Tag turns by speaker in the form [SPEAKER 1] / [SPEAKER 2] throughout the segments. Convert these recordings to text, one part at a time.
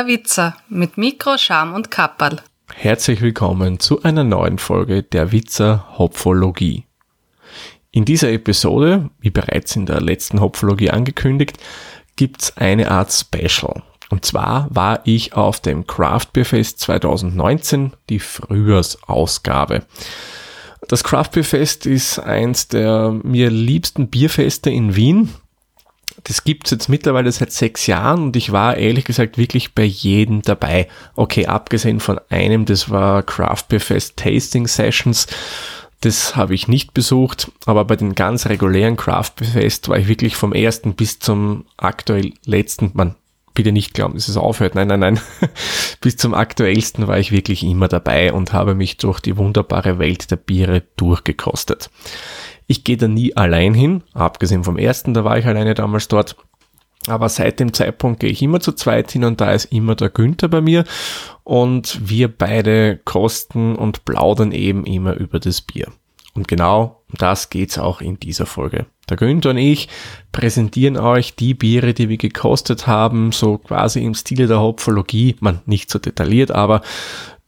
[SPEAKER 1] Der Witzer mit Mikro, Scham und Kapperl.
[SPEAKER 2] Herzlich willkommen zu einer neuen Folge der Witzer Hopfologie. In dieser Episode, wie bereits in der letzten Hopfologie angekündigt, gibt's eine Art Special. Und zwar war ich auf dem Craft Beer Fest 2019, die Frühjahrsausgabe. Das Craft Beer Fest ist eins der mir liebsten Bierfeste in Wien. Das gibt's jetzt mittlerweile seit sechs Jahren und ich war ehrlich gesagt wirklich bei jedem dabei. Okay, abgesehen von einem, das war Craft Beer Fest Tasting Sessions. Das habe ich nicht besucht, aber bei den ganz regulären Craft Beer Fest war ich wirklich vom ersten bis zum aktuell letzten, man bitte nicht glauben, dass es aufhört. Nein, nein, nein. Bis zum aktuellsten war ich wirklich immer dabei und habe mich durch die wunderbare Welt der Biere durchgekostet. Ich gehe da nie allein hin, abgesehen vom ersten, da war ich alleine damals dort. Aber seit dem Zeitpunkt gehe ich immer zu zweit hin und da ist immer der Günther bei mir und wir beide kosten und plaudern eben immer über das Bier. Und genau das geht's auch in dieser Folge. Der Günther und ich präsentieren euch die Biere, die wir gekostet haben, so quasi im Stile der Hopfologie. Man, nicht so detailliert, aber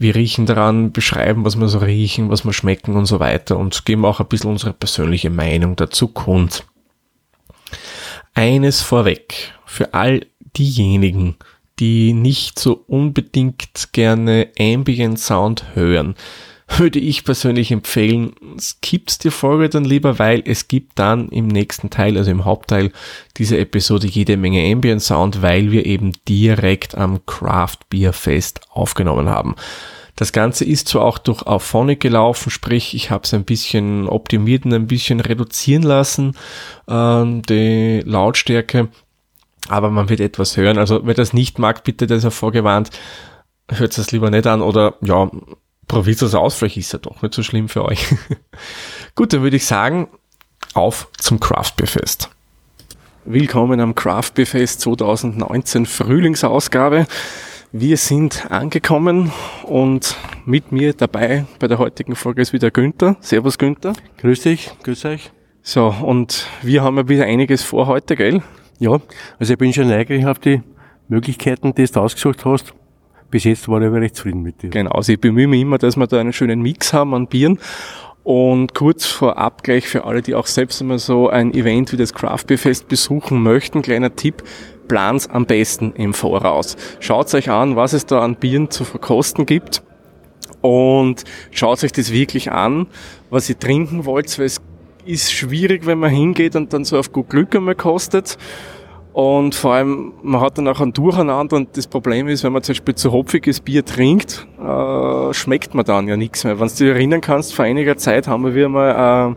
[SPEAKER 2] wir riechen daran, beschreiben, was wir so riechen, was wir schmecken und so weiter und geben auch ein bisschen unsere persönliche Meinung dazu kund. Eines vorweg, für all diejenigen, die nicht so unbedingt gerne Ambient Sound hören, würde ich persönlich empfehlen, skippt die Folge dann lieber, weil es gibt dann im nächsten Teil, also im Hauptteil dieser Episode jede Menge Ambient Sound, weil wir eben direkt am Craft Beer Fest aufgenommen haben. Das Ganze ist zwar auch durch Auphonic gelaufen, sprich ich habe es ein bisschen optimiert und ein bisschen reduzieren lassen, äh, die Lautstärke, aber man wird etwas hören. Also wer das nicht mag, bitte, das ist vorgewarnt, hört es lieber nicht an oder ja, aus, vielleicht ist ja doch nicht so schlimm für euch. Gut, dann würde ich sagen, auf zum Craft Beer Fest. Willkommen am Craft Beer Fest 2019 Frühlingsausgabe. Wir sind angekommen und mit mir dabei bei der heutigen Folge ist wieder Günther. Servus Günther.
[SPEAKER 3] Grüß dich, grüß euch.
[SPEAKER 2] So, und wir haben ja wieder einiges vor heute, gell?
[SPEAKER 3] Ja, also ich bin schon neugierig auf die Möglichkeiten, die du ausgesucht hast bis jetzt war ich aber recht zufrieden mit dir.
[SPEAKER 2] Genau, also ich bemühe mich immer, dass wir da einen schönen Mix haben an Bieren. Und kurz vorab gleich für alle, die auch selbst immer so ein Event wie das Craft Beer Fest besuchen möchten, kleiner Tipp, plan's am besten im Voraus. Schaut euch an, was es da an Bieren zu verkosten gibt und schaut euch das wirklich an, was ihr trinken wollt, weil es ist schwierig, wenn man hingeht und dann so auf gut Glück einmal kostet. Und vor allem, man hat dann auch ein Durcheinander und das Problem ist, wenn man zum Beispiel zu hopfiges Bier trinkt, äh, schmeckt man dann ja nichts mehr. Wenn du dich erinnern kannst, vor einiger Zeit haben wir wieder mal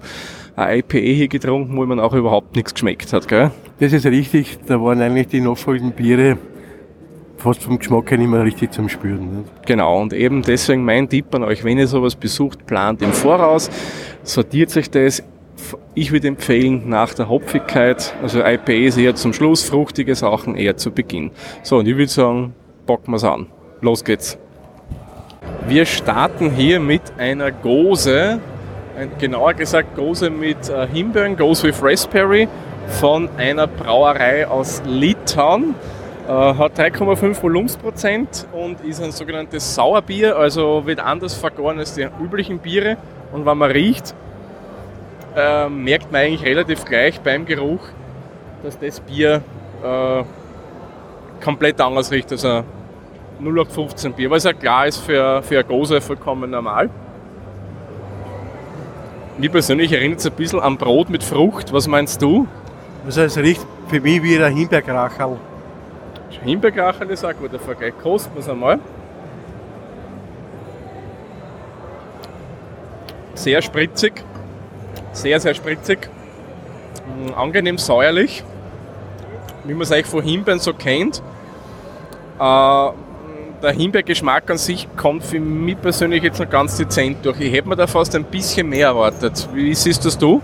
[SPEAKER 2] äh, ein IPA hier getrunken, wo man auch überhaupt nichts geschmeckt hat, gell?
[SPEAKER 3] Das ist richtig, da waren eigentlich die nachfolgenden Biere fast vom Geschmack her nicht mehr richtig zum Spüren. Nicht?
[SPEAKER 2] Genau, und eben deswegen mein Tipp an euch, wenn ihr sowas besucht, plant im Voraus, sortiert sich das, ich würde empfehlen, nach der Hopfigkeit, also IPAs eher zum Schluss, fruchtige Sachen eher zu Beginn. So, und ich würde sagen, packen wir es an. Los geht's. Wir starten hier mit einer Gose, genauer gesagt Gose mit äh, Himbeeren, Gose with Raspberry von einer Brauerei aus Litauen. Äh, hat 3,5 Volumensprozent und ist ein sogenanntes Sauerbier, also wird anders vergoren als die üblichen Biere. Und wenn man riecht, äh, merkt man eigentlich relativ gleich beim Geruch, dass das Bier äh, komplett anders riecht als ein 0815 Bier, was ja klar ist für, für eine Gose vollkommen normal. Mir persönlich erinnert es ein bisschen an Brot mit Frucht. Was meinst du?
[SPEAKER 3] Also es riecht für mich wie ein Himbeerkracherl.
[SPEAKER 2] Himbeerkracherl ist auch ein guter Vergleich. Kosten wir es einmal. Sehr spritzig sehr, sehr spritzig, mm, angenehm säuerlich, wie man es eigentlich von Himbeeren so kennt. Äh, der Himbeergeschmack an sich kommt für mich persönlich jetzt noch ganz dezent durch. Ich hätte mir da fast ein bisschen mehr erwartet. Wie siehst das du?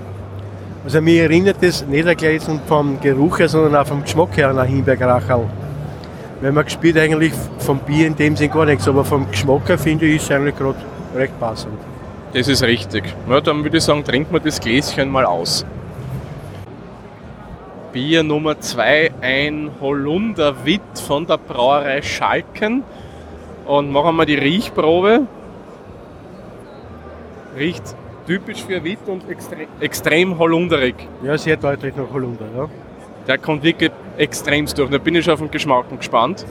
[SPEAKER 3] Also mir erinnert das nicht gleich vom Geruch her, sondern auch vom Geschmack her an Himbeerkracherl. Wenn man spielt eigentlich vom Bier in dem Sinn gar nichts, aber vom Geschmack her finde ich es eigentlich gerade recht passend.
[SPEAKER 2] Das ist richtig. Ja, dann würde ich sagen, trinken wir das Gläschen mal aus. Bier Nummer 2 ein Holunder Witt von der Brauerei Schalken und machen wir die Riechprobe. Riecht typisch für Witt und extre extrem holunderig.
[SPEAKER 3] Ja, sehr deutlich nach Holunder, ja.
[SPEAKER 2] Der kommt wirklich extremst durch. Da bin ich schon auf den Geschmack gespannt.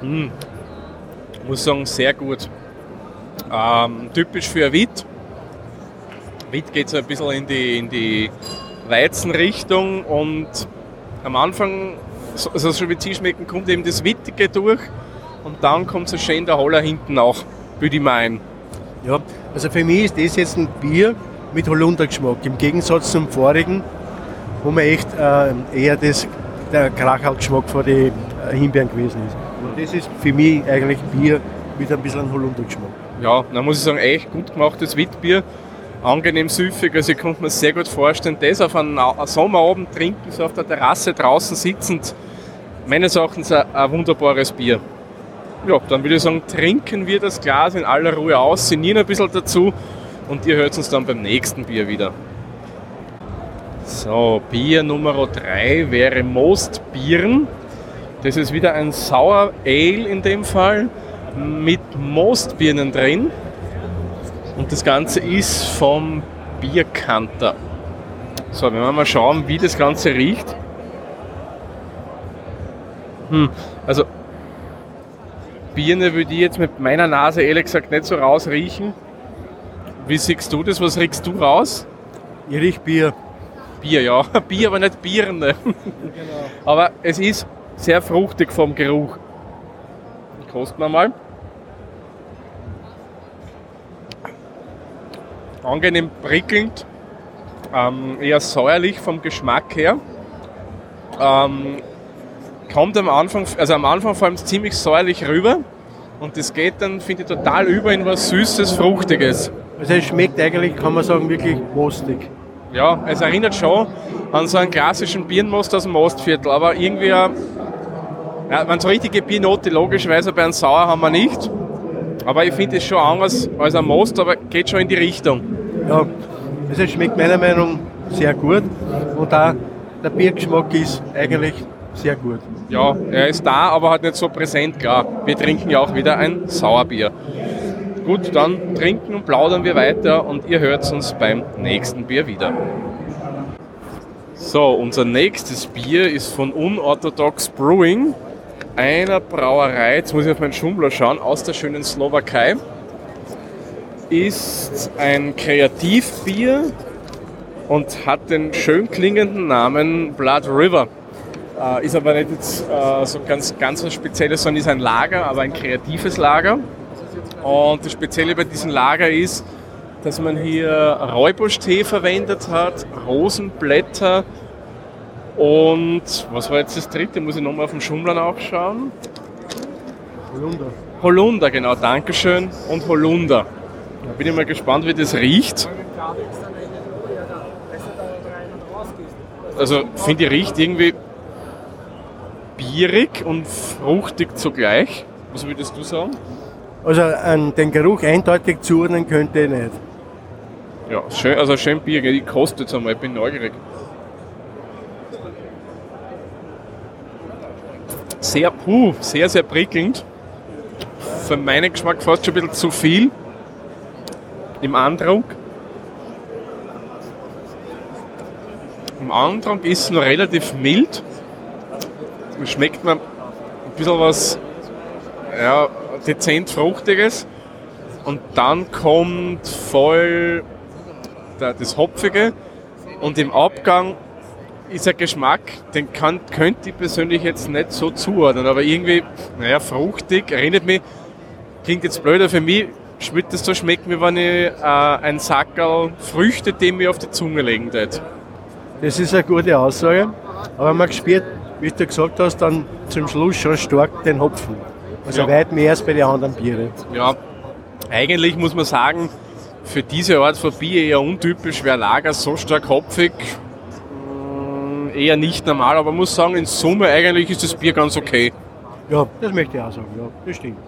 [SPEAKER 2] Hm. Muss sagen, sehr gut. Ähm, typisch für Witt. Witt geht so ein bisschen in die, in die Weizenrichtung und am Anfang, also schon wie Sie schmecken, kommt eben das Wittige durch und dann kommt so schön der Holler hinten auch, würde ich meinen.
[SPEAKER 3] Ja, also für mich ist das jetzt ein Bier mit Holundergeschmack, im Gegensatz zum vorigen, wo man echt äh, eher das, der Krachal-Geschmack von den äh, Himbeeren gewesen ist. Und das ist für mich eigentlich Bier mit ein bisschen Holundergeschmack.
[SPEAKER 2] Ja, da muss ich sagen, echt gut gemachtes Witbier. Angenehm süffig, also ich konnte mir sehr gut vorstellen, das auf einem Sommerabend trinken, so auf der Terrasse draußen sitzend, meines Erachtens ein, ein wunderbares Bier. Ja, dann würde ich sagen, trinken wir das Glas in aller Ruhe aus, sinnieren ein bisschen dazu und ihr hört uns dann beim nächsten Bier wieder. So, Bier Nummer 3 wäre Most Bieren. Das ist wieder ein Sour Ale in dem Fall mit Mostbirnen drin. Und das Ganze ist vom Bierkanter. So, wenn wir mal schauen, wie das Ganze riecht. Hm, also Birne würde ich jetzt mit meiner Nase ehrlich gesagt nicht so rausriechen. Wie siehst du das? Was riechst du raus?
[SPEAKER 3] Ich riech Bier.
[SPEAKER 2] Bier, ja. Bier, aber nicht Birne. Genau. Aber es ist sehr fruchtig vom Geruch. Kosten wir mal. Angenehm prickelnd, ähm, eher säuerlich vom Geschmack her. Ähm, kommt am Anfang, also am Anfang vor allem ziemlich säuerlich rüber und das geht dann, finde ich, total über in was Süßes, Fruchtiges.
[SPEAKER 3] Also es schmeckt eigentlich, kann man sagen, wirklich mostig.
[SPEAKER 2] Ja, es erinnert schon an so einen klassischen Birnenmost aus dem Mostviertel, aber irgendwie, ja, wenn so richtige Biernote logischerweise bei einem Sauer haben wir nicht. Aber ich finde es schon anders als ein Most, aber geht schon in die Richtung.
[SPEAKER 3] Ja, es schmeckt meiner Meinung nach sehr gut und auch der Biergeschmack ist eigentlich sehr gut.
[SPEAKER 2] Ja, er ist da, aber halt nicht so präsent, klar. Wir trinken ja auch wieder ein Sauerbier. Gut, dann trinken und plaudern wir weiter und ihr hört uns beim nächsten Bier wieder. So, unser nächstes Bier ist von Unorthodox Brewing, einer Brauerei, jetzt muss ich auf meinen Schummler schauen, aus der schönen Slowakei. Ist ein Kreativbier und hat den schön klingenden Namen Blood River. Äh, ist aber nicht jetzt äh, so ganz, ganz was Spezielles, sondern ist ein Lager, aber ein kreatives Lager. Und das Spezielle bei diesem Lager ist, dass man hier Räubusch-Tee verwendet hat, Rosenblätter und was war jetzt das dritte? Muss ich nochmal auf dem Schummler nachschauen.
[SPEAKER 3] Holunder.
[SPEAKER 2] Holunder, genau, Dankeschön. Und Holunder. Da bin ich mal gespannt, wie das riecht. Also finde ich riecht irgendwie bierig und fruchtig zugleich. Was würdest du sagen?
[SPEAKER 3] Also an den Geruch eindeutig zuordnen könnte ich nicht.
[SPEAKER 2] Ja, schön, also schön Bier. Ich koste jetzt einmal, ich bin neugierig. Sehr, puh, sehr, sehr prickelnd. Für meinen Geschmack fast schon ein bisschen zu viel im Andruck. Im Andruck ist es noch relativ mild. Schmeckt man ein bisschen was ja, dezent Fruchtiges. Und dann kommt voll das Hopfige. Und im Abgang ist ein Geschmack, den kann, könnte ich persönlich jetzt nicht so zuordnen. Aber irgendwie, naja, fruchtig, erinnert mich, klingt jetzt blöder für mich, schmeckt das so schmeckt mir, wenn ich äh, ein Sackerl Früchte, dem mir auf die Zunge legen würde.
[SPEAKER 3] Das ist eine gute Aussage. Aber man spürt, wie du gesagt hast, dann zum Schluss schon stark den Hopfen. Also ja. weit mehr als bei den anderen Bieren.
[SPEAKER 2] Ja, eigentlich muss man sagen, für diese Art von Bier eher untypisch, wäre Lager so stark hopfig, eher nicht normal, aber man muss sagen, in Summe eigentlich ist das Bier ganz okay.
[SPEAKER 3] Ja, das möchte ich auch sagen, ja, das stimmt.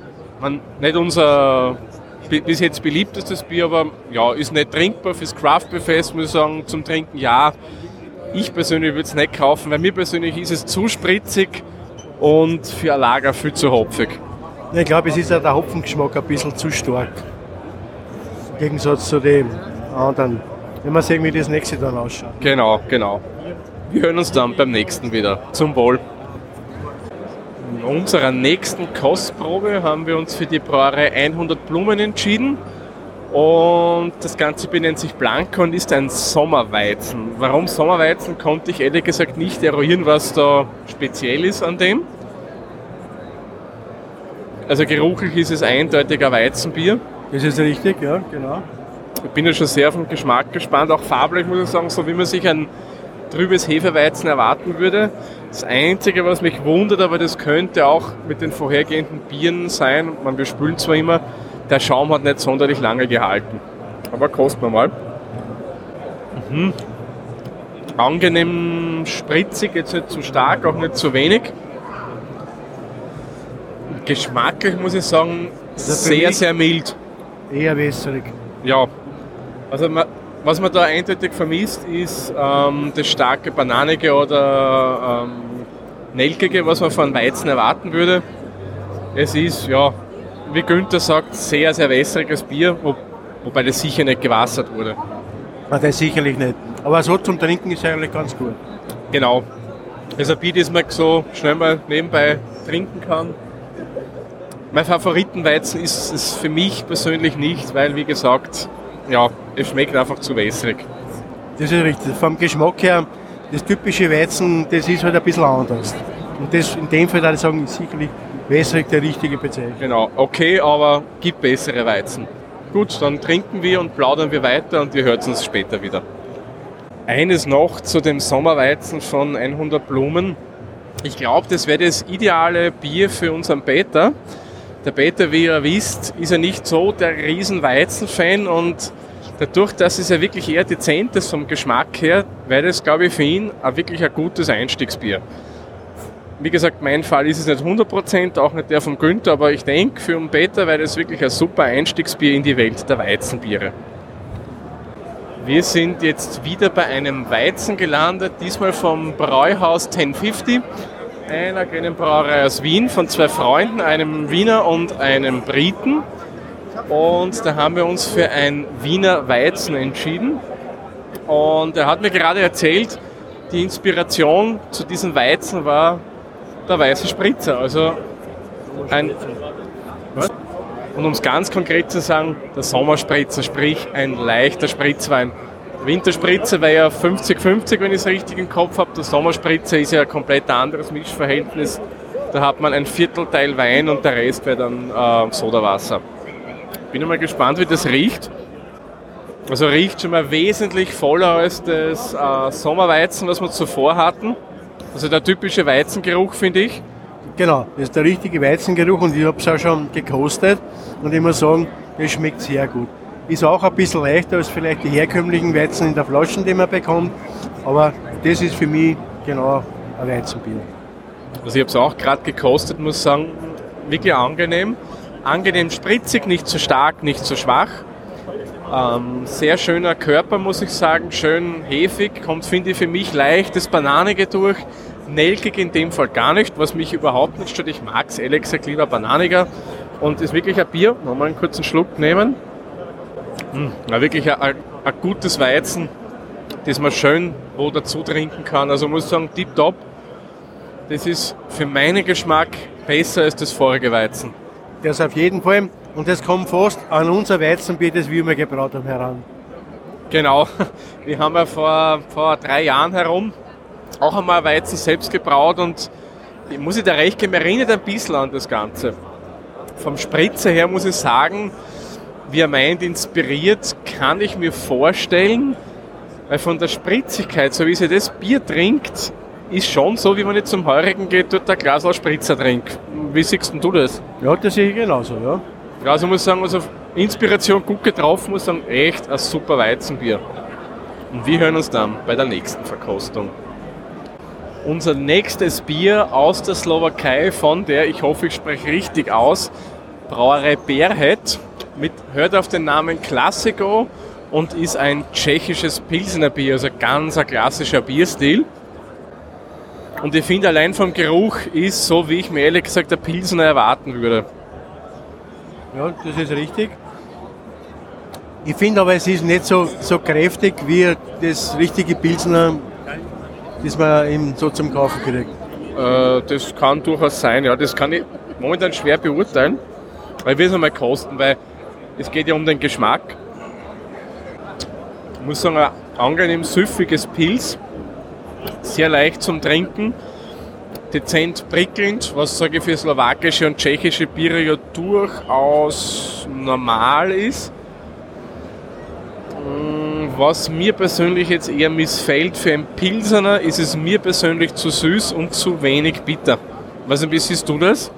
[SPEAKER 2] Man, nicht unser bis jetzt beliebtestes Bier, aber ja, ist nicht trinkbar fürs Craft Fest, muss ich sagen, zum Trinken ja. Ich persönlich würde es nicht kaufen, weil mir persönlich ist es zu spritzig und für ein Lager viel zu hopfig.
[SPEAKER 3] Ich glaube, es ist ja der Hopfengeschmack ein bisschen zu stark. Im Gegensatz zu dem anderen. Wenn wir sehen, wie das nächste dann ausschaut.
[SPEAKER 2] Genau, genau. Wir hören uns dann beim nächsten wieder. Zum Wohl. In unserer nächsten Kostprobe haben wir uns für die Brauerei 100 Blumen entschieden. Und das Ganze benennt sich Blanco und ist ein Sommerweizen. Warum Sommerweizen, konnte ich ehrlich gesagt nicht eruieren, was da speziell ist an dem. Also geruchlich ist es eindeutig ein Weizenbier.
[SPEAKER 3] Das ist richtig, ja, genau.
[SPEAKER 2] Ich bin ja schon sehr auf den Geschmack gespannt, auch farblich muss ich sagen, so wie man sich ein trübes Hefeweizen erwarten würde. Das Einzige, was mich wundert, aber das könnte auch mit den vorhergehenden Bieren sein, man, wir spülen zwar immer, der Schaum hat nicht sonderlich lange gehalten. Aber kosten wir mal. Mhm. Angenehm spritzig, jetzt nicht zu stark, auch nicht zu wenig. Geschmacklich muss ich sagen, sehr, sehr mild.
[SPEAKER 3] Eher wässrig.
[SPEAKER 2] Ja, also man, was man da eindeutig vermisst, ist ähm, das starke Bananige oder ähm, Nelkige, was man von Weizen erwarten würde. Es ist, ja, wie Günther sagt, sehr, sehr wässriges Bier, wo, wobei das sicher nicht gewassert wurde.
[SPEAKER 3] Ah, das sicherlich nicht. Aber so zum Trinken ist eigentlich ganz gut.
[SPEAKER 2] Genau. Das ist ein Bier, das man so schnell mal nebenbei trinken kann. Mein Favoritenweizen ist es für mich persönlich nicht, weil, wie gesagt, ja, es schmeckt einfach zu wässrig.
[SPEAKER 3] Das ist richtig. Vom Geschmack her, das typische Weizen, das ist halt ein bisschen anders. Und das in dem Fall, würde ich sagen, ist sicherlich wässrig der richtige Bezeichnung.
[SPEAKER 2] Genau, okay, aber gibt bessere Weizen. Gut, dann trinken wir und plaudern wir weiter und ihr hört uns später wieder. Eines noch zu dem Sommerweizen von 100 Blumen. Ich glaube, das wäre das ideale Bier für unseren Peter. Der Peter, wie ihr wisst, ist ja nicht so der riesen Weizen-Fan und dadurch, dass es ja wirklich eher dezent ist vom Geschmack her, wäre das, glaube ich, für ihn auch wirklich ein gutes Einstiegsbier. Wie gesagt, mein Fall ist es nicht 100%, auch nicht der von Günther, aber ich denke, für einen Peter wäre das wirklich ein super Einstiegsbier in die Welt der Weizenbiere. Wir sind jetzt wieder bei einem Weizen gelandet, diesmal vom Bräuhaus 1050 einer kleinen Brauerei aus Wien von zwei Freunden, einem Wiener und einem Briten. Und da haben wir uns für ein Wiener Weizen entschieden. Und er hat mir gerade erzählt, die Inspiration zu diesem Weizen war der weiße Spritzer. Also ein, und um es ganz konkret zu sagen, der Sommerspritzer, sprich ein leichter Spritzwein. Winterspritze wäre ja 50-50, wenn ich es richtig im Kopf habe. Der Sommerspritze ist ja ein komplett anderes Mischverhältnis. Da hat man ein Viertelteil Wein und der Rest wäre dann äh, Sodawasser. Bin mal gespannt, wie das riecht. Also riecht schon mal wesentlich voller als das äh, Sommerweizen, was wir zuvor hatten. Also der typische Weizengeruch, finde ich.
[SPEAKER 3] Genau, das ist der richtige Weizengeruch und ich habe es auch schon gekostet und ich muss sagen, das schmeckt sehr gut. Ist auch ein bisschen leichter als vielleicht die herkömmlichen Weizen in der Flasche, die man bekommt. Aber das ist für mich genau ein Weizenbier.
[SPEAKER 2] Also ich habe es auch gerade gekostet, muss sagen, wirklich angenehm. Angenehm spritzig, nicht zu stark, nicht zu schwach. Ähm, sehr schöner Körper, muss ich sagen, schön hefig, kommt, finde ich, für mich leicht das Bananige durch. Nelkig in dem Fall gar nicht, was mich überhaupt nicht stört. Ich mag es ehrlich gesagt lieber bananiger und ist wirklich ein Bier. Nochmal einen kurzen Schluck nehmen. Hm, ja, wirklich ein, ein, gutes Weizen, das man schön wo dazu trinken kann. Also muss ich sagen, tipptopp. Das ist für meinen Geschmack besser als das vorige Weizen.
[SPEAKER 3] Das auf jeden Fall. Und das kommt fast an unser Weizenbier, das wir immer gebraut haben, heran.
[SPEAKER 2] Genau. Wir haben ja vor, vor drei Jahren herum auch einmal Weizen selbst gebraut und ich muss ich da recht geben, erinnert ein bisschen an das Ganze. Vom Spritzer her muss ich sagen, wie er meint, inspiriert, kann ich mir vorstellen, weil von der Spritzigkeit, so wie sie das Bier trinkt, ist schon so, wie man nicht zum Heurigen geht, dort ein Glas aus Spritzer trinkt. Wie siehst du das?
[SPEAKER 3] Ja, das sehe ich genauso, ja.
[SPEAKER 2] Also muss ich sagen, also Inspiration gut getroffen, muss ich sagen, echt ein super Weizenbier. Und wir hören uns dann bei der nächsten Verkostung. Unser nächstes Bier aus der Slowakei von der, ich hoffe, ich spreche richtig aus, Brauerei Bärhead mit, hört auf den Namen Classico und ist ein tschechisches Pilsener Bier, also ganz ein klassischer Bierstil. Und ich finde allein vom Geruch ist so, wie ich mir ehrlich gesagt der Pilsener erwarten würde.
[SPEAKER 3] Ja, das ist richtig. Ich finde aber, es ist nicht so, so kräftig wie das richtige Pilsner, das man eben so zum Kaufen kriegt.
[SPEAKER 2] Äh, das kann durchaus sein, ja. Das kann ich momentan schwer beurteilen. Weil ich will es einmal kosten, weil es geht ja um den Geschmack. Ich muss sagen, ein angenehm süffiges Pilz. Sehr leicht zum Trinken. Dezent prickelnd, was sage ich für slowakische und tschechische Biere ja durchaus normal ist. Mm, Was mir persönlich jetzt eher missfällt für ein Pilsener, ist es mir persönlich zu süß und zu wenig bitter. Was ein bisschen siehst du das?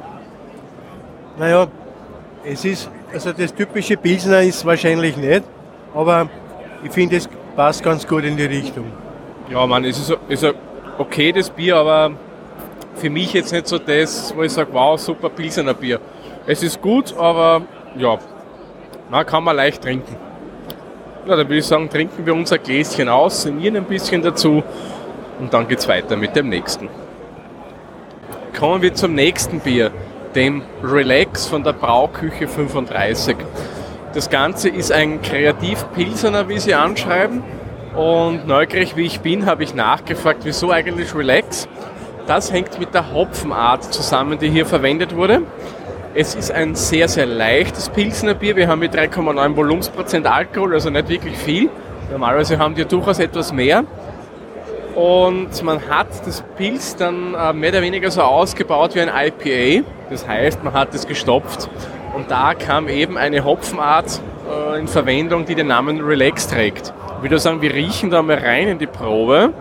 [SPEAKER 3] Naja, es ist, also das typische Pilsner ist wahrscheinlich nicht, aber ich finde, es passt ganz gut in die Richtung.
[SPEAKER 2] Ja, man, es ist, ist okay das Bier, aber für mich jetzt nicht so das, wo ich sage, wow, super Pilsener Bier. Es ist gut, aber ja, man kann man leicht trinken. Ja, dann würde ich sagen, trinken wir unser Gläschen aus, sinnieren ein bisschen dazu und dann geht's weiter mit dem nächsten. Kommen wir zum nächsten Bier, dem Relax von der Brauküche 35. Das Ganze ist ein Kreativ-Pilsener, wie sie anschreiben. Und neugierig wie ich bin, habe ich nachgefragt, wieso eigentlich Relax? Das hängt mit der Hopfenart zusammen, die hier verwendet wurde. Es ist ein sehr, sehr leichtes Pilsener Bier. Wir haben mit 3,9 Volumensprozent Alkohol, also nicht wirklich viel. Normalerweise haben die durchaus etwas mehr. Und man hat das Pilz dann äh, mehr oder weniger so ausgebaut wie ein IPA. Das heißt, man hat es gestopft. Und da kam eben eine Hopfenart äh, in Verwendung, die den Namen Relax trägt. Ich würde sagen, wir riechen da mal rein in die Probe.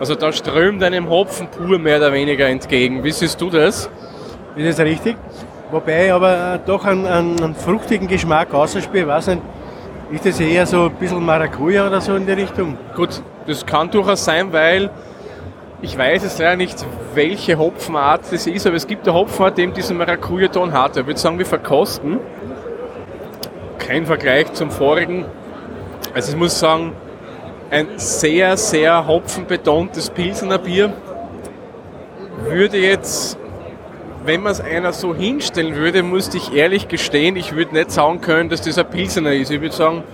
[SPEAKER 2] Also da strömt einem Hopfen pur mehr oder weniger entgegen. Wie siehst du das?
[SPEAKER 3] Ist das richtig? Wobei ich aber äh, doch einen, einen, fruchtigen Geschmack ausspiele. Ich weiß nicht, ist das eher so ein bisschen Maracuja oder so in die Richtung?
[SPEAKER 2] Gut, das kann durchaus sein, weil ich weiß jetzt leider nicht, welche Hopfenart das ist, aber es gibt eine Hopfenart, die eben diesen Maracuja-Ton hat. Ich würde sagen, wir verkosten. Kein Vergleich zum vorigen. Also ich muss sagen, ein sehr, sehr hopfenbetontes Pilsener Bier würde jetzt, wenn man es einer so hinstellen würde, musste ich ehrlich gestehen, ich würde nicht sagen können, dass das ein Pilsener ist. Ich würde sagen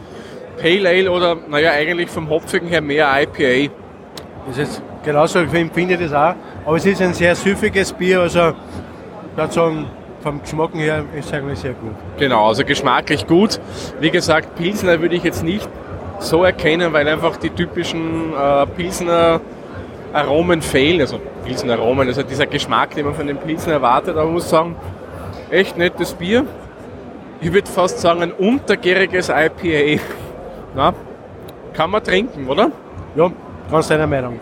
[SPEAKER 2] Pale Ale oder, naja, eigentlich vom Hopfigen her mehr IPA.
[SPEAKER 3] Das ist genauso, ich empfinde das auch. Aber es ist ein sehr süffiges Bier, also dazu vom Geschmack her ist es eigentlich sehr gut.
[SPEAKER 2] Genau, also geschmacklich gut. Wie gesagt, Pilsner würde ich jetzt nicht so erkennen, weil einfach die typischen äh, Pilsner Aromen fehlen. Also Pilsner Aromen, also dieser Geschmack, den man von den Pilsner erwartet. Aber muss sagen, echt nettes Bier. Ich würde fast sagen, ein untergäriges IPA. Na, kann man trinken, oder?
[SPEAKER 3] Ja, ganz deiner Meinung.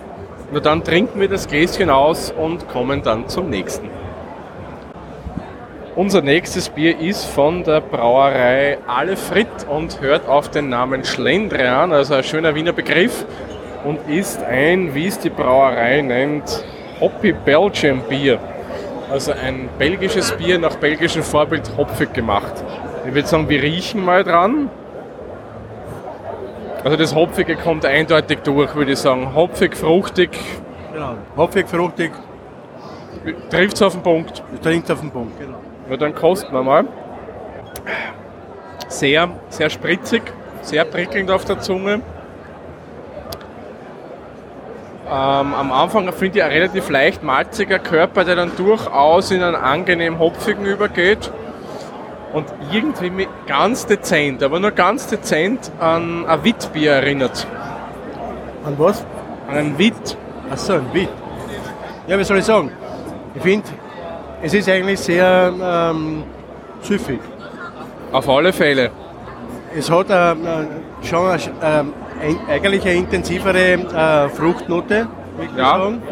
[SPEAKER 2] Na dann trinken wir das Gläschen aus und kommen dann zum nächsten. Unser nächstes Bier ist von der Brauerei Alle Fritt und hört auf den Namen Schlendrian, also ein schöner Wiener Begriff und ist ein, wie es die Brauerei nennt, Hoppy Belgian Bier. Also ein belgisches Bier nach belgischem Vorbild hopfig gemacht. Ich würde sagen, wir riechen mal dran. Also das Hopfige kommt eindeutig durch, würde ich sagen. Hopfig, fruchtig,
[SPEAKER 3] Genau. Hopfig, fruchtig,
[SPEAKER 2] trifft es auf den Punkt.
[SPEAKER 3] trinkt auf den Punkt. Genau.
[SPEAKER 2] Na, dann kosten wir mal. Sehr, sehr spritzig, sehr prickelnd auf der Zunge. Ähm, am Anfang finde ich ein relativ leicht malziger Körper, der dann durchaus in einen angenehm hopfigen übergeht. Und irgendwie mit ganz dezent, aber nur ganz dezent an ein Witbier erinnert.
[SPEAKER 3] An was?
[SPEAKER 2] An ein Witt.
[SPEAKER 3] Achso, ein Witt. Ja, wie soll ich sagen? Ich finde, es ist eigentlich sehr ähm, süffig.
[SPEAKER 2] Auf alle Fälle.
[SPEAKER 3] Es hat ähm, äh, schon eine, ähm, eigentlich eine intensivere äh, Fruchtnote, würde ich
[SPEAKER 2] Ja.
[SPEAKER 3] sagen.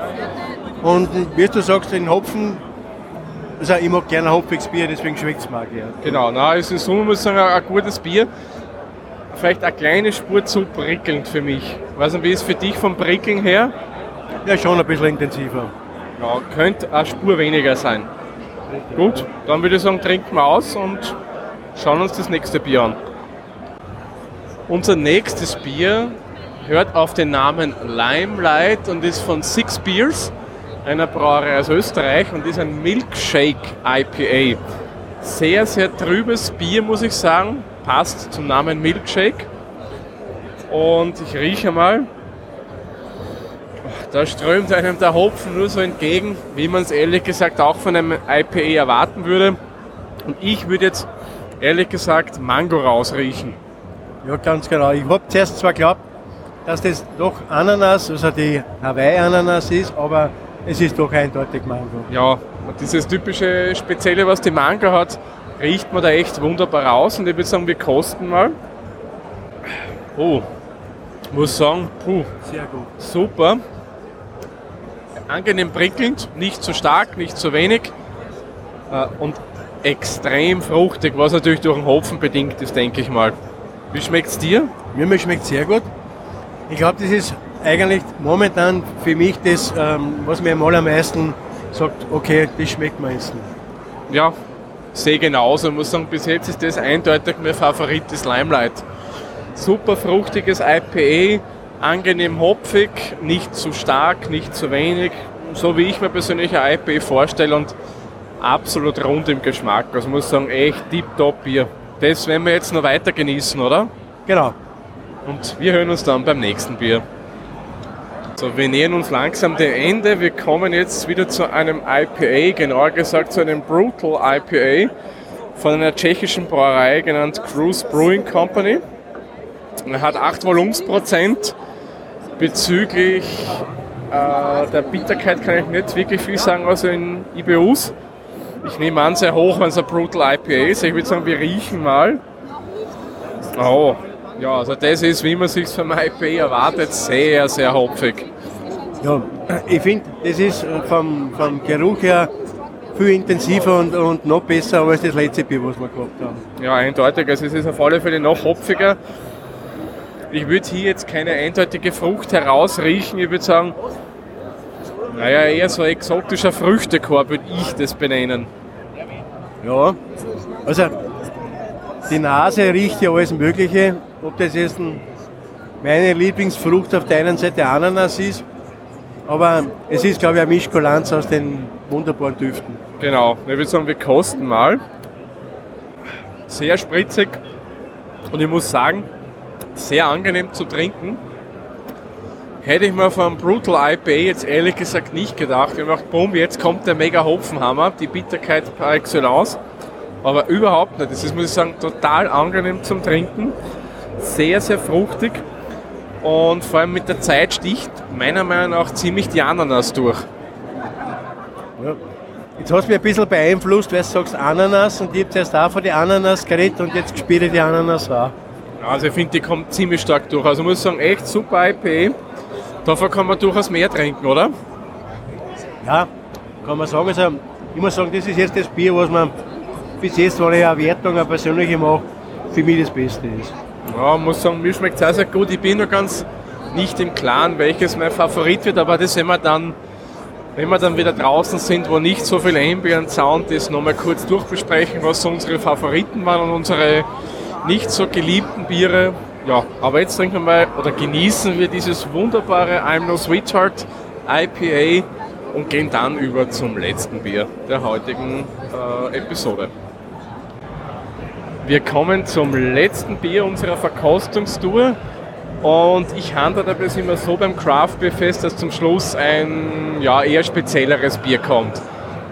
[SPEAKER 3] Und wie du sagst, den Hopfen, also ich mag gerne ein hopfiges Bier, deswegen schmeckt es mir auch gerne.
[SPEAKER 2] Genau, na, es ist in Summe muss ich sagen, ein, gutes Bier. Vielleicht eine kleine Spur zu prickelnd für mich. Weiß nicht, wie ist für dich vom Prickeln her?
[SPEAKER 3] Ja, schon ein bisschen intensiver.
[SPEAKER 2] Ja, könnte eine Spur weniger sein. Gut, dann würde ich sagen, trinken wir aus und schauen uns das nächste Bier an. Unser nächstes Bier hört auf den Namen Limelight und ist von Six Beers, einer Brauerei aus Österreich und ist ein Milkshake IPA. Sehr, sehr trübes Bier, muss ich sagen. Passt zum Namen Milkshake. Und ich rieche mal. Da strömt einem der Hopfen nur so entgegen, wie man es ehrlich gesagt auch von einem IPA erwarten würde. Und ich würde jetzt ehrlich gesagt Mango rausriechen.
[SPEAKER 3] Ja, ganz genau. Ich habe zuerst zwar geglaubt, dass das doch Ananas, also die Hawaii-Ananas ist, aber es ist doch eindeutig Mango.
[SPEAKER 2] Ja, und dieses typische Spezielle, was die Mango hat, riecht man da echt wunderbar raus. Und ich würde sagen, wir kosten mal. Oh, muss sagen, puh,
[SPEAKER 3] Sehr gut.
[SPEAKER 2] super. Angenehm prickelnd, nicht zu stark, nicht zu wenig. Äh, Und extrem fruchtig, was natürlich durch den Hopfen bedingt ist, denke ich mal. Wie schmeckt es dir?
[SPEAKER 3] Mir schmeckt sehr gut. Ich glaube, das ist eigentlich momentan für mich das, ähm, was mir am allermeisten sagt, okay, das schmeckt mir jetzt.
[SPEAKER 2] Ja, sehe genauso. Ich muss sagen, bis jetzt ist das eindeutig mein Favorit, das Limelight. Super fruchtiges IPA, angenehm hopfig, nicht zu stark, nicht zu wenig. So wie ich mir persönlich ein IPA vorstelle und absolut rund im Geschmack. Also muss sagen, echt tipptopp Bier. Das werden wir jetzt noch weiter genießen, oder?
[SPEAKER 3] Genau.
[SPEAKER 2] Und wir hören uns dann beim nächsten Bier. So, wir nähern uns langsam dem Ende. Wir kommen jetzt wieder zu einem IPA, genauer gesagt zu einem Brutal IPA von einer tschechischen Brauerei genannt Cruise Brewing Company. Er hat 8 Volumensprozent. Bezüglich äh, der Bitterkeit kann ich nicht wirklich viel sagen, also in IBUs. Ich nehme an, sehr hoch, wenn es ein Brutal IPA ist. Ich würde sagen, wir riechen mal. Oh, ja, also das ist, wie man sich vom IPA erwartet, sehr, sehr hopfig.
[SPEAKER 3] Ja, ich finde, das ist vom, vom Geruch her viel intensiver und, und noch besser als das letzte Bier, was wir gehabt haben.
[SPEAKER 2] Ja, eindeutig. Also es ist auf alle Fälle noch hopfiger. Ich würde hier jetzt keine eindeutige Frucht herausriechen. Ich würde sagen, naja, eher so ein exotischer Früchtekorb würde ich das benennen.
[SPEAKER 3] Ja, also die Nase riecht ja alles Mögliche. Ob das jetzt ein, meine Lieblingsfrucht auf der einen Seite Ananas ist, aber es ist, glaube ich, eine Mischkulanz aus den wunderbaren Düften.
[SPEAKER 2] Genau. Ich würde sagen, wir kosten mal. Sehr spritzig und ich muss sagen, sehr angenehm zu trinken. Hätte ich mir vom Brutal IPA jetzt ehrlich gesagt nicht gedacht. Ich gedacht, boom, jetzt kommt der mega Hopfenhammer, die Bitterkeit par excellence. Aber überhaupt nicht. Das ist, muss ich sagen, total angenehm zum Trinken. Sehr, sehr fruchtig. Und vor allem mit der Zeit sticht meiner Meinung nach ziemlich die Ananas durch.
[SPEAKER 3] Ja. Jetzt hast du mich ein bisschen beeinflusst, weil du sagst Ananas und ich habe zuerst auch von den Ananas geredet und jetzt spiele ich die Ananas auch.
[SPEAKER 2] Also ich finde, die kommt ziemlich stark durch. Also ich muss sagen, echt super IPA. Davon kann man durchaus mehr trinken, oder?
[SPEAKER 3] Ja, kann man sagen. Also, ich muss sagen, das ist jetzt das Bier, was man bis jetzt, wenn ich eine Wertung, eine persönliche mache, für mich das Beste ist.
[SPEAKER 2] Ja, muss sagen, mir schmeckt es sehr, sehr gut. Ich bin noch ganz nicht im Klaren, welches mein Favorit wird, aber das werden wir dann, wenn wir dann wieder draußen sind, wo nicht so viel Ambient Sound ist, nochmal kurz durchbesprechen, was unsere Favoriten waren und unsere nicht so geliebten Biere. Ja, aber jetzt trinken wir mal oder genießen wir dieses wunderbare I'm No Sweetheart IPA und gehen dann über zum letzten Bier der heutigen äh, Episode. Wir kommen zum letzten Bier unserer Verkostungstour und ich handle dabei immer so beim Craft Beer fest, dass zum Schluss ein ja, eher spezielleres Bier kommt.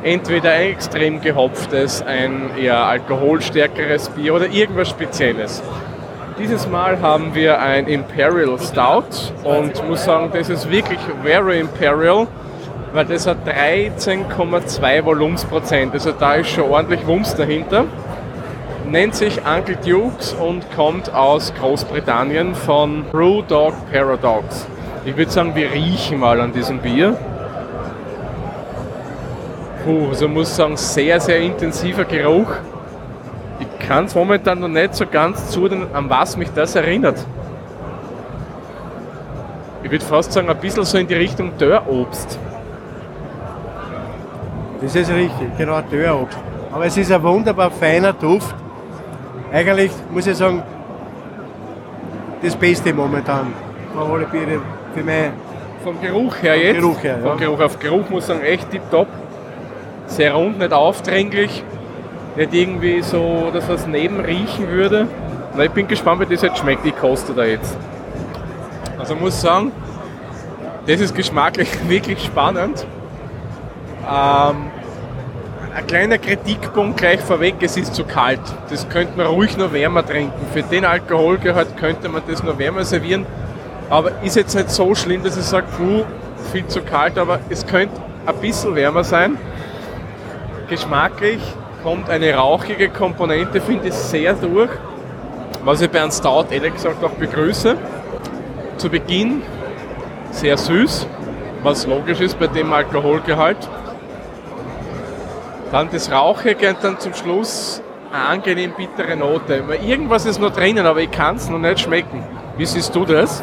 [SPEAKER 2] Entweder ein extrem gehopftes, ein eher alkoholstärkeres Bier oder irgendwas Spezielles. Dieses Mal haben wir ein Imperial Stout und muss sagen, das ist wirklich very Imperial, weil das hat 13,2 Volumensprozent, also da ist schon ordentlich Wumms dahinter nennt sich Uncle Dukes und kommt aus Großbritannien von Brewdog Paradox. Ich würde sagen, wir riechen mal an diesem Bier. Puh, also muss sagen, sehr, sehr intensiver Geruch. Ich kann es momentan noch nicht so ganz zuordnen, an was mich das erinnert. Ich würde fast sagen, ein bisschen so in die Richtung Dörrobst.
[SPEAKER 3] Das ist richtig, genau, Dörrobst. Aber es ist ein wunderbar feiner Duft. Eigentlich muss ich sagen, das Beste momentan von alle Biere für mich.
[SPEAKER 2] Vom Geruch her jetzt?
[SPEAKER 3] Geruch her,
[SPEAKER 2] Vom
[SPEAKER 3] ja.
[SPEAKER 2] Geruch auf Geruch muss ich sagen, echt tipptopp. Sehr rund, nicht aufdringlich. Nicht irgendwie so, dass was neben riechen würde. Na, ich bin gespannt, wie das jetzt schmeckt. Ich koste da jetzt. Also ich muss sagen, das ist geschmacklich wirklich spannend. Ähm, ein kleiner Kritikpunkt gleich vorweg, es ist zu kalt. Das könnte man ruhig noch wärmer trinken. Für den Alkoholgehalt könnte man das noch wärmer servieren. Aber ist jetzt nicht so schlimm, dass ich sage, puh, viel zu kalt, aber es könnte ein bisschen wärmer sein. Geschmacklich kommt eine rauchige Komponente, finde ich, sehr durch. Was ich bei einem Stout ehrlich gesagt auch begrüße. Zu Beginn sehr süß, was logisch ist bei dem Alkoholgehalt. Dann das Rauchige und dann zum Schluss eine angenehm bittere Note. Irgendwas ist noch drinnen, aber ich kann es noch nicht schmecken. Wie siehst du das?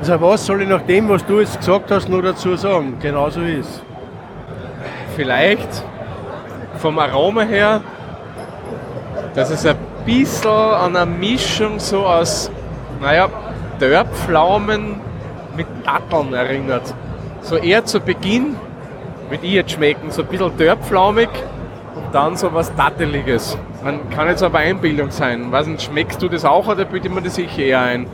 [SPEAKER 3] Also was soll ich nach dem, was du jetzt gesagt hast, nur dazu sagen? Genauso ist.
[SPEAKER 2] Vielleicht vom Aroma her, dass es ein bisschen an eine Mischung so aus, naja, Dörrpflaumen mit Datteln erinnert. So eher zu Beginn, würde ich jetzt schmecken, so ein bisschen Dörrpflaumig und dann so was Datteliges. Man kann jetzt aber Einbildung sein. Nicht, schmeckst du das auch oder bildet man das sicher eher ein?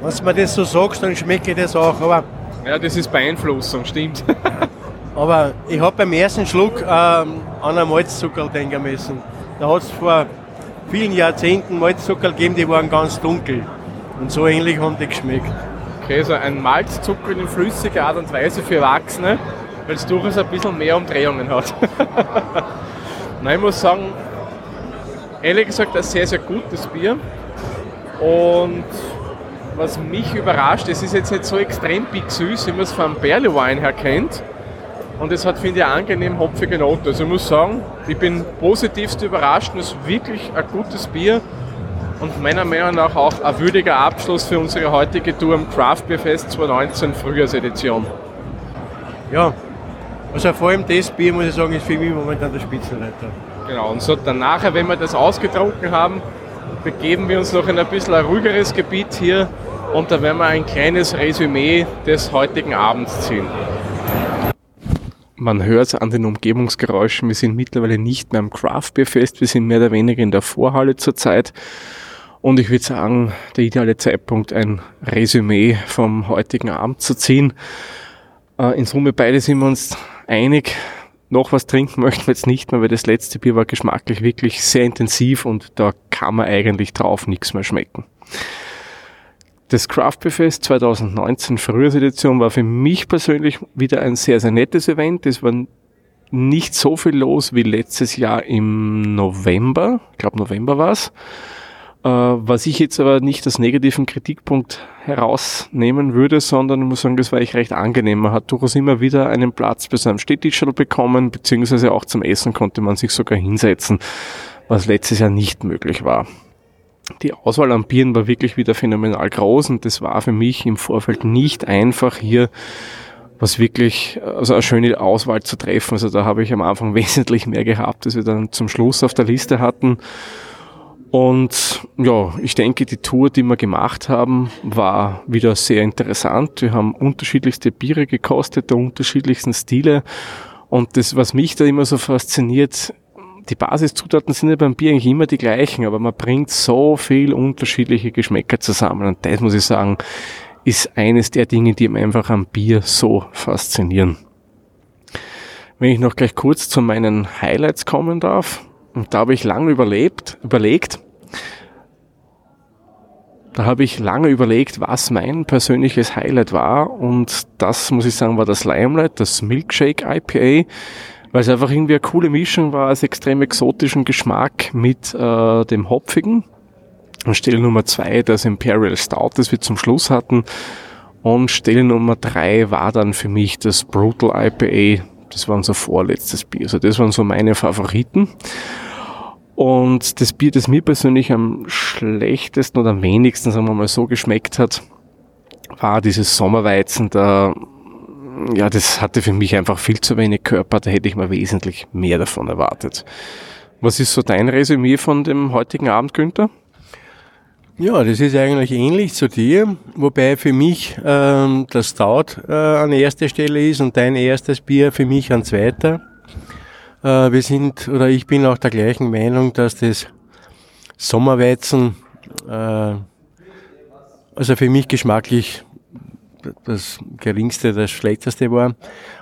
[SPEAKER 3] Wenn du mir das so sagst, dann schmecke ich das auch. Aber,
[SPEAKER 2] Ja, das ist Beeinflussung, stimmt.
[SPEAKER 3] aber ich habe beim ersten Schluck ähm, an einen Malzzuckerl denken müssen. Da hat es vor vielen Jahrzehnten Malzzuckerl gegeben, die waren ganz dunkel. Und so ähnlich haben die geschmeckt.
[SPEAKER 2] Okay, so ein Malzzucker in flüssiger Art und Weise für Erwachsene, weil es durchaus ein bisschen mehr Umdrehungen hat. Nein, ich muss sagen, ehrlich gesagt, ein sehr, sehr gutes Bier. Und was mich überrascht, es ist jetzt nicht so extrem big süß, wie man es vom Barley Wine her kennt. Und es hat, finde ich, eine angenehm hopfige Note. Also ich muss sagen, ich bin positivst überrascht es ist wirklich ein gutes Bier und meiner Meinung nach auch ein würdiger Abschluss für unsere heutige Tour am Craft Beer Fest 2019 Frühjahrsedition.
[SPEAKER 3] Ja, also vor allem das Bier, muss ich sagen, ist für mich momentan der Spitzenreiter.
[SPEAKER 2] Genau, und so danach, wenn wir das ausgetrunken haben, begeben wir uns noch in ein bisschen ein ruhigeres Gebiet hier und da werden wir ein kleines Resümee des heutigen Abends ziehen. Man hört es an den Umgebungsgeräuschen, wir sind mittlerweile nicht mehr am Craft Beer Fest, wir sind mehr oder weniger in der Vorhalle zurzeit. Und ich würde sagen, der ideale Zeitpunkt, ein Resümee vom heutigen Abend zu ziehen. Äh, In Summe beide sind wir uns einig. Noch was trinken möchten wir jetzt nicht mehr, weil das letzte Bier war geschmacklich wirklich sehr intensiv und da kann man eigentlich drauf nichts mehr schmecken. Das Craft Beer Fest 2019 Frühjahrsedition war für mich persönlich wieder ein sehr, sehr nettes Event. Es war nicht so viel los wie letztes Jahr im November. Ich glaube, November war's. Äh, was ich jetzt aber nicht als negativen Kritikpunkt herausnehmen würde, sondern ich muss sagen, das war echt recht angenehm. Man hat durchaus immer wieder einen Platz bei seinem Städtischerl bekommen, beziehungsweise auch zum Essen konnte man sich sogar hinsetzen, was letztes Jahr nicht möglich war. Die Auswahl an Bieren war wirklich wieder phänomenal groß und das war für mich im Vorfeld nicht einfach hier was wirklich, also eine schöne Auswahl zu treffen. Also da habe ich am Anfang wesentlich mehr gehabt, als wir dann zum Schluss auf der Liste hatten. Und ja, ich denke, die Tour, die wir gemacht haben, war wieder sehr interessant. Wir haben unterschiedlichste Biere gekostet, der unterschiedlichsten Stile. Und das, was mich da immer so fasziniert, die Basiszutaten sind ja beim Bier eigentlich immer die gleichen, aber man bringt so viel unterschiedliche Geschmäcker zusammen. Und das muss ich sagen, ist eines der Dinge, die mir einfach am Bier so faszinieren. Wenn ich noch gleich kurz zu meinen Highlights kommen darf, und da habe ich lange überlebt, überlegt, da habe ich lange überlegt, was mein persönliches Highlight war. Und das, muss ich sagen, war das Limelight, das Milkshake IPA, weil es einfach irgendwie eine coole Mischung war, als extrem exotischen Geschmack mit äh, dem Hopfigen. Und Stelle Nummer zwei, das Imperial Stout, das wir zum Schluss hatten. Und Stelle Nummer drei war dann für mich das Brutal IPA. Das war unser vorletztes Bier. Also das waren so meine Favoriten. Und das Bier, das mir persönlich am schlechtesten oder am wenigsten, sagen wir mal so, geschmeckt hat, war dieses Sommerweizen der ja, das hatte für mich einfach viel zu wenig Körper, da hätte ich mir wesentlich mehr davon erwartet. Was ist so dein Resümee von dem heutigen Abend, Günther?
[SPEAKER 3] Ja, das ist eigentlich ähnlich zu dir, wobei für mich ähm, das Stout äh, an erster Stelle ist und dein erstes Bier für mich an zweiter. Äh, wir sind, oder ich bin auch der gleichen Meinung, dass das Sommerweizen, äh, also für mich geschmacklich das geringste, das schlechteste war.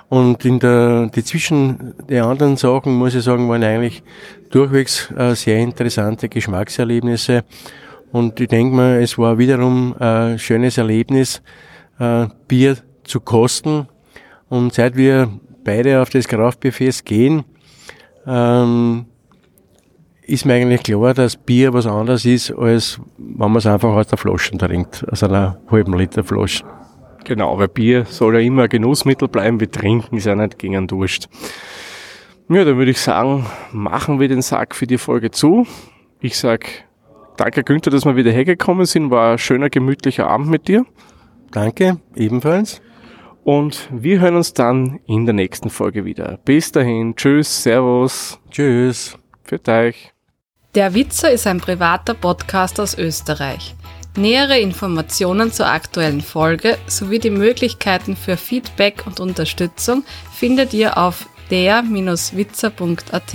[SPEAKER 3] Und in der, die zwischen den anderen Sachen, muss ich sagen, waren eigentlich durchwegs äh, sehr interessante Geschmackserlebnisse. Und ich denke mal, es war wiederum ein schönes Erlebnis, äh, Bier zu kosten. Und seit wir beide auf das Kraftbierfest gehen, ähm, ist mir eigentlich klar, dass Bier was anderes ist, als wenn man es einfach aus der Flasche trinkt, aus einer halben Liter Flasche.
[SPEAKER 2] Genau, weil Bier soll ja immer ein Genussmittel bleiben, wir trinken ist ja nicht gegen einen Durst. Ja, dann würde ich sagen, machen wir den Sack für die Folge zu. Ich sag danke Günther, dass wir wieder hergekommen sind. War ein schöner, gemütlicher Abend mit dir.
[SPEAKER 3] Danke, ebenfalls.
[SPEAKER 2] Und wir hören uns dann in der nächsten Folge wieder. Bis dahin, tschüss, servus.
[SPEAKER 3] Tschüss.
[SPEAKER 2] Für euch.
[SPEAKER 1] Der Witzer ist ein privater Podcast aus Österreich. Nähere Informationen zur aktuellen Folge sowie die Möglichkeiten für Feedback und Unterstützung findet ihr auf der-witzer.at.